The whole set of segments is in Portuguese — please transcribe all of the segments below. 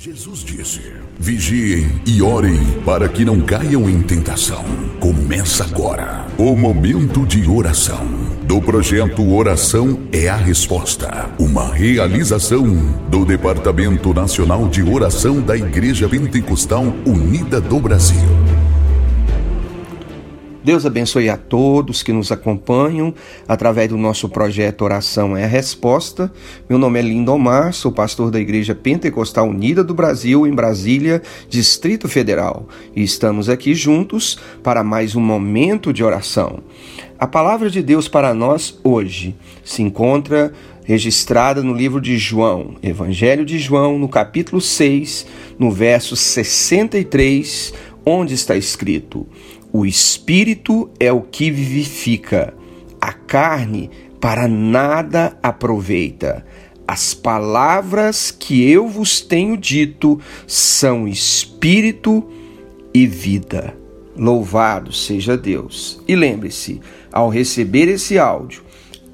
Jesus disse: Vigiem e orem para que não caiam em tentação. Começa agora o momento de oração do projeto Oração é a Resposta, uma realização do Departamento Nacional de Oração da Igreja Pentecostal Unida do Brasil. Deus abençoe a todos que nos acompanham através do nosso projeto Oração é a Resposta. Meu nome é Lindomar, sou pastor da Igreja Pentecostal Unida do Brasil, em Brasília, Distrito Federal. E estamos aqui juntos para mais um momento de oração. A palavra de Deus para nós hoje se encontra registrada no livro de João, Evangelho de João, no capítulo 6, no verso 63, onde está escrito: o espírito é o que vivifica, a carne para nada aproveita. As palavras que eu vos tenho dito são espírito e vida. Louvado seja Deus. E lembre-se, ao receber esse áudio,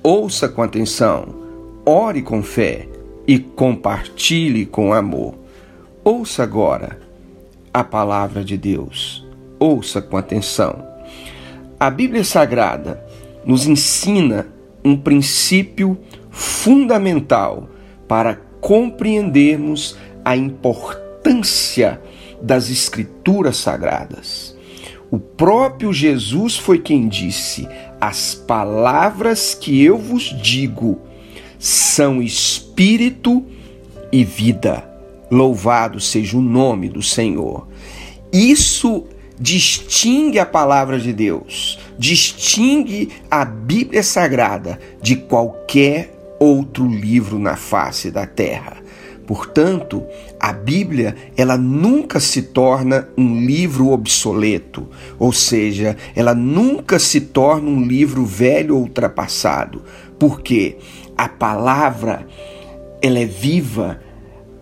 ouça com atenção, ore com fé e compartilhe com amor. Ouça agora a palavra de Deus ouça com atenção. A Bíblia Sagrada nos ensina um princípio fundamental para compreendermos a importância das Escrituras Sagradas. O próprio Jesus foi quem disse: As palavras que eu vos digo são espírito e vida. Louvado seja o nome do Senhor. Isso distingue a palavra de Deus, distingue a Bíblia Sagrada de qualquer outro livro na face da terra. Portanto, a Bíblia, ela nunca se torna um livro obsoleto, ou seja, ela nunca se torna um livro velho ou ultrapassado, porque a palavra ela é viva,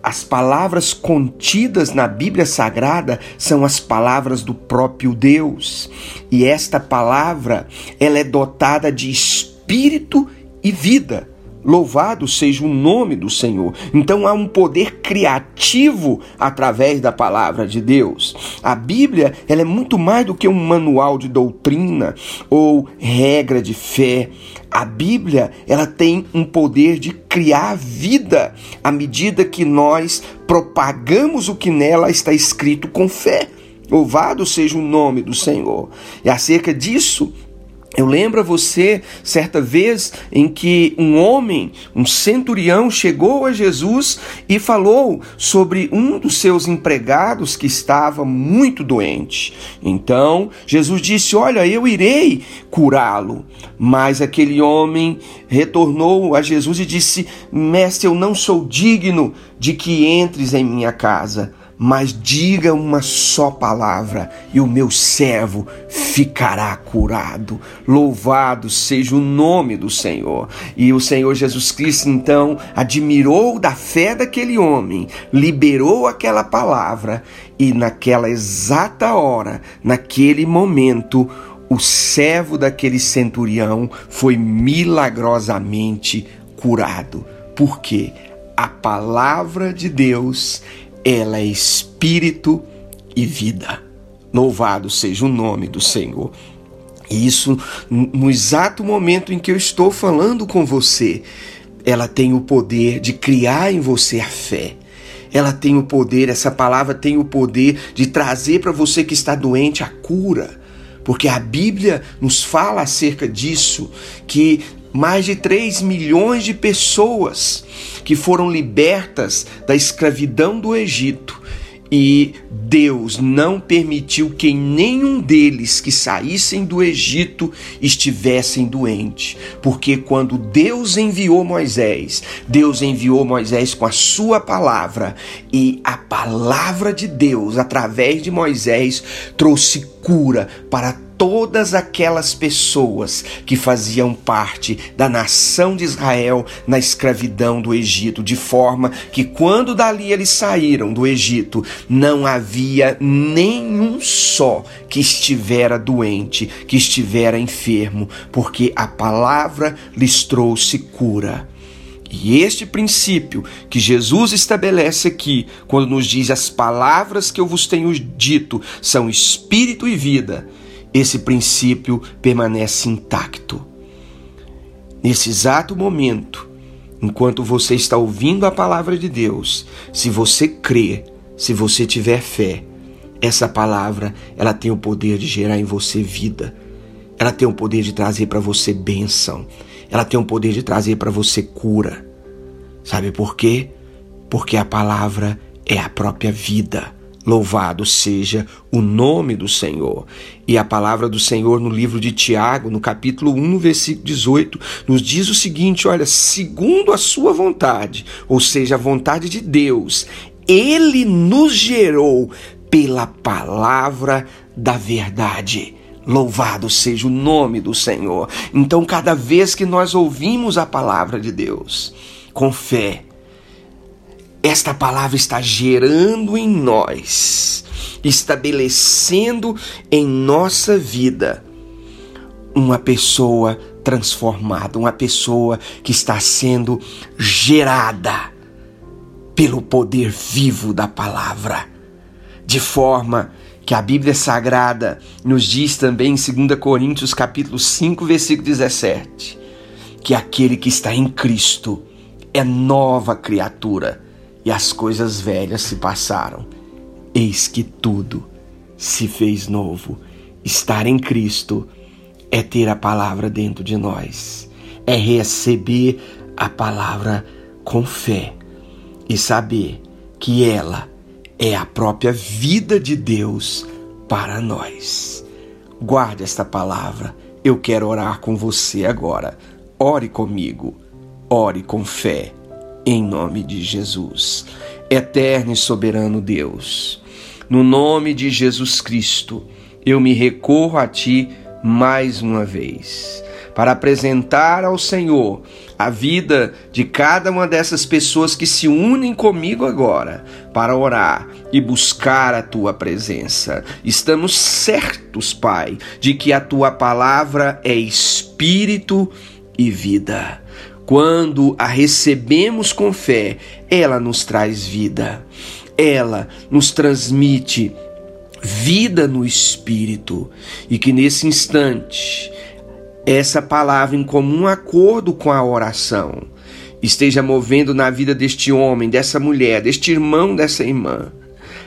as palavras contidas na Bíblia Sagrada são as palavras do próprio Deus. E esta palavra, ela é dotada de espírito e vida. Louvado seja o nome do Senhor. Então há um poder criativo através da palavra de Deus. A Bíblia, ela é muito mais do que um manual de doutrina ou regra de fé. A Bíblia, ela tem um poder de criar vida à medida que nós propagamos o que nela está escrito com fé. Louvado seja o nome do Senhor. E acerca disso, eu lembro a você certa vez em que um homem, um centurião, chegou a Jesus e falou sobre um dos seus empregados que estava muito doente. Então Jesus disse: Olha, eu irei curá-lo. Mas aquele homem retornou a Jesus e disse: Mestre, eu não sou digno de que entres em minha casa mas diga uma só palavra e o meu servo ficará curado. Louvado seja o nome do Senhor. E o Senhor Jesus Cristo então admirou da fé daquele homem, liberou aquela palavra e naquela exata hora, naquele momento, o servo daquele centurião foi milagrosamente curado. Porque a palavra de Deus ela é espírito e vida. Louvado seja o nome do Senhor. E isso, no exato momento em que eu estou falando com você, ela tem o poder de criar em você a fé. Ela tem o poder, essa palavra tem o poder de trazer para você que está doente a cura. Porque a Bíblia nos fala acerca disso, que mais de 3 milhões de pessoas que foram libertas da escravidão do Egito. E Deus não permitiu que nenhum deles que saíssem do Egito estivessem doentes, porque quando Deus enviou Moisés, Deus enviou Moisés com a sua palavra, e a palavra de Deus, através de Moisés, trouxe cura para todas aquelas pessoas que faziam parte da nação de Israel na escravidão do Egito, de forma que quando dali eles saíram do Egito, não havia nenhum só que estivera doente, que estivera enfermo, porque a palavra lhes trouxe cura. E este princípio que Jesus estabelece aqui, quando nos diz as palavras que eu vos tenho dito são espírito e vida, esse princípio permanece intacto. Nesse exato momento, enquanto você está ouvindo a palavra de Deus, se você crer, se você tiver fé, essa palavra, ela tem o poder de gerar em você vida. Ela tem o poder de trazer para você bênção. Ela tem o poder de trazer para você cura. Sabe por quê? Porque a palavra é a própria vida. Louvado seja o nome do Senhor. E a palavra do Senhor no livro de Tiago, no capítulo 1, versículo 18, nos diz o seguinte: olha, segundo a sua vontade, ou seja, a vontade de Deus, ele nos gerou pela palavra da verdade. Louvado seja o nome do Senhor. Então, cada vez que nós ouvimos a palavra de Deus com fé, esta palavra está gerando em nós, estabelecendo em nossa vida uma pessoa transformada, uma pessoa que está sendo gerada pelo poder vivo da palavra. De forma que a Bíblia Sagrada nos diz também em 2 Coríntios capítulo 5, versículo 17, que aquele que está em Cristo é nova criatura e as coisas velhas se passaram. Eis que tudo se fez novo. Estar em Cristo é ter a palavra dentro de nós, é receber a palavra com fé e saber que ela é a própria vida de Deus para nós. Guarde esta palavra. Eu quero orar com você agora. Ore comigo. Ore com fé. Em nome de Jesus. Eterno e soberano Deus, no nome de Jesus Cristo, eu me recorro a Ti mais uma vez para apresentar ao Senhor a vida de cada uma dessas pessoas que se unem comigo agora para orar e buscar a tua presença. Estamos certos, Pai, de que a tua palavra é espírito e vida. Quando a recebemos com fé, ela nos traz vida. Ela nos transmite vida no espírito e que nesse instante essa palavra em comum acordo com a oração esteja movendo na vida deste homem, dessa mulher, deste irmão, dessa irmã,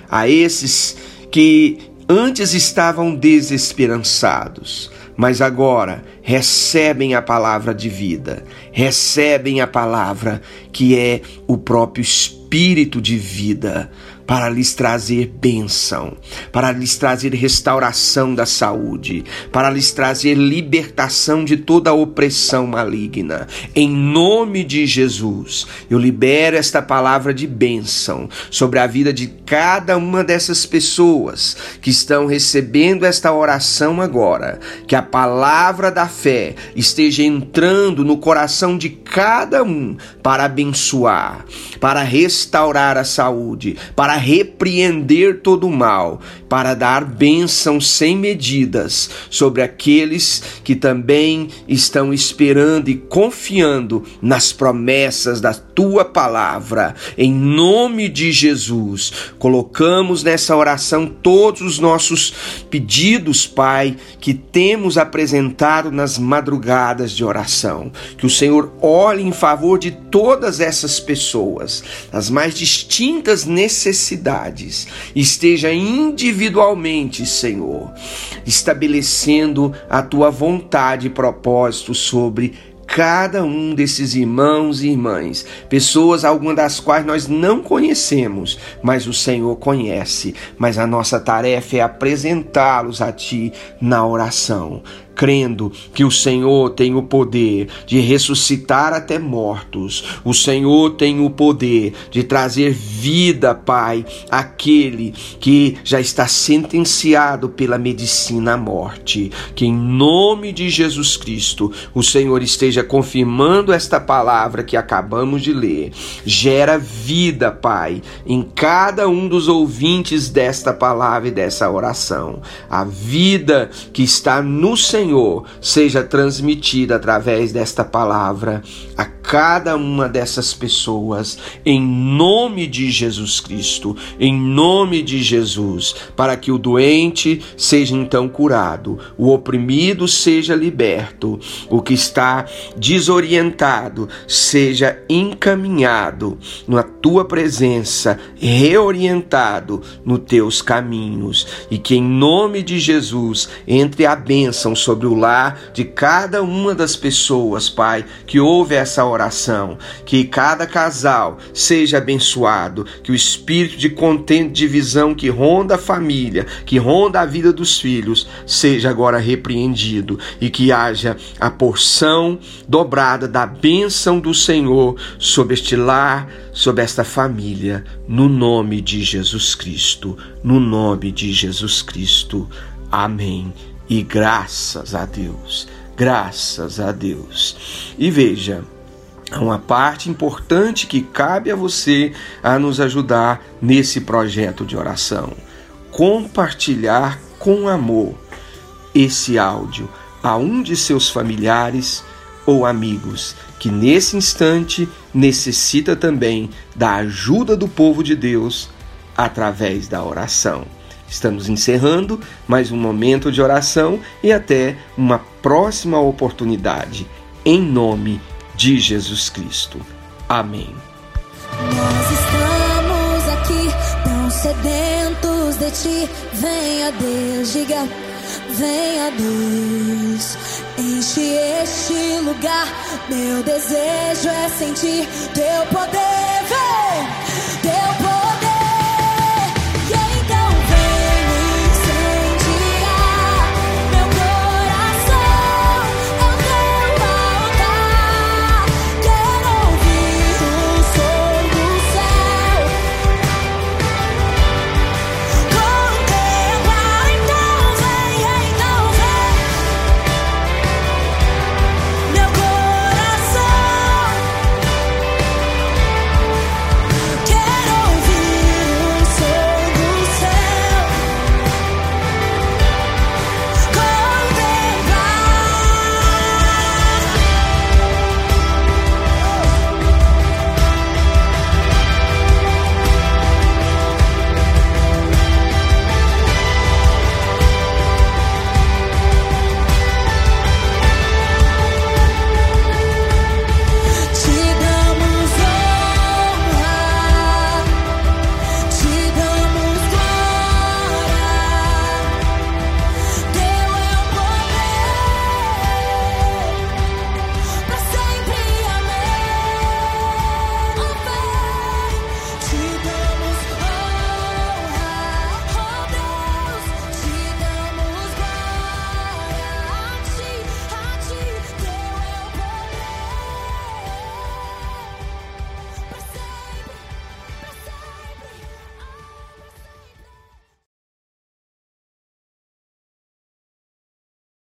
a esses que antes estavam desesperançados, mas agora recebem a palavra de vida, recebem a palavra que é o próprio Espírito de vida, para lhes trazer bênção, para lhes trazer restauração da saúde, para lhes trazer libertação de toda a opressão maligna. Em nome de Jesus, eu libero esta palavra de bênção sobre a vida de cada uma dessas pessoas que estão recebendo esta oração agora. Que a palavra da fé esteja entrando no coração de cada um para abençoar, para restaurar a saúde, para repreender todo o mal, para dar bênção sem medidas sobre aqueles que também estão esperando e confiando nas promessas da tua palavra. Em nome de Jesus, colocamos nessa oração todos os nossos pedidos, Pai, que temos apresentado nas madrugadas de oração. Que o Senhor olhe em favor de todas essas pessoas, as mais distintas necessidades necessidades. Esteja individualmente, Senhor, estabelecendo a tua vontade e propósito sobre cada um desses irmãos e irmãs, pessoas algumas das quais nós não conhecemos, mas o Senhor conhece. Mas a nossa tarefa é apresentá-los a Ti na oração crendo que o Senhor tem o poder de ressuscitar até mortos. O Senhor tem o poder de trazer vida, Pai, àquele que já está sentenciado pela medicina à morte. Que em nome de Jesus Cristo, o Senhor esteja confirmando esta palavra que acabamos de ler. Gera vida, Pai, em cada um dos ouvintes desta palavra e dessa oração. A vida que está no Senhor Senhor, seja transmitida através desta palavra a cada uma dessas pessoas, em nome de Jesus Cristo, em nome de Jesus, para que o doente seja então curado, o oprimido seja liberto, o que está desorientado seja encaminhado na tua presença, reorientado nos teus caminhos, e que em nome de Jesus entre a bênção sobre o lar de cada uma das pessoas, Pai, que ouve essa oração que cada casal seja abençoado, que o espírito de contento, de visão que ronda a família, que ronda a vida dos filhos, seja agora repreendido e que haja a porção dobrada da bênção do Senhor sobre este lar, sobre esta família, no nome de Jesus Cristo, no nome de Jesus Cristo. Amém. E graças a Deus, graças a Deus. E veja, Há uma parte importante que cabe a você a nos ajudar nesse projeto de oração. Compartilhar com amor esse áudio a um de seus familiares ou amigos que nesse instante necessita também da ajuda do povo de Deus através da oração. Estamos encerrando mais um momento de oração e até uma próxima oportunidade. Em nome de Jesus Cristo. Amém. Nós estamos aqui tão sedentos de ti. Venha Deus, diga, venha Deus. Enche este lugar. Meu desejo é sentir teu poder. Vem!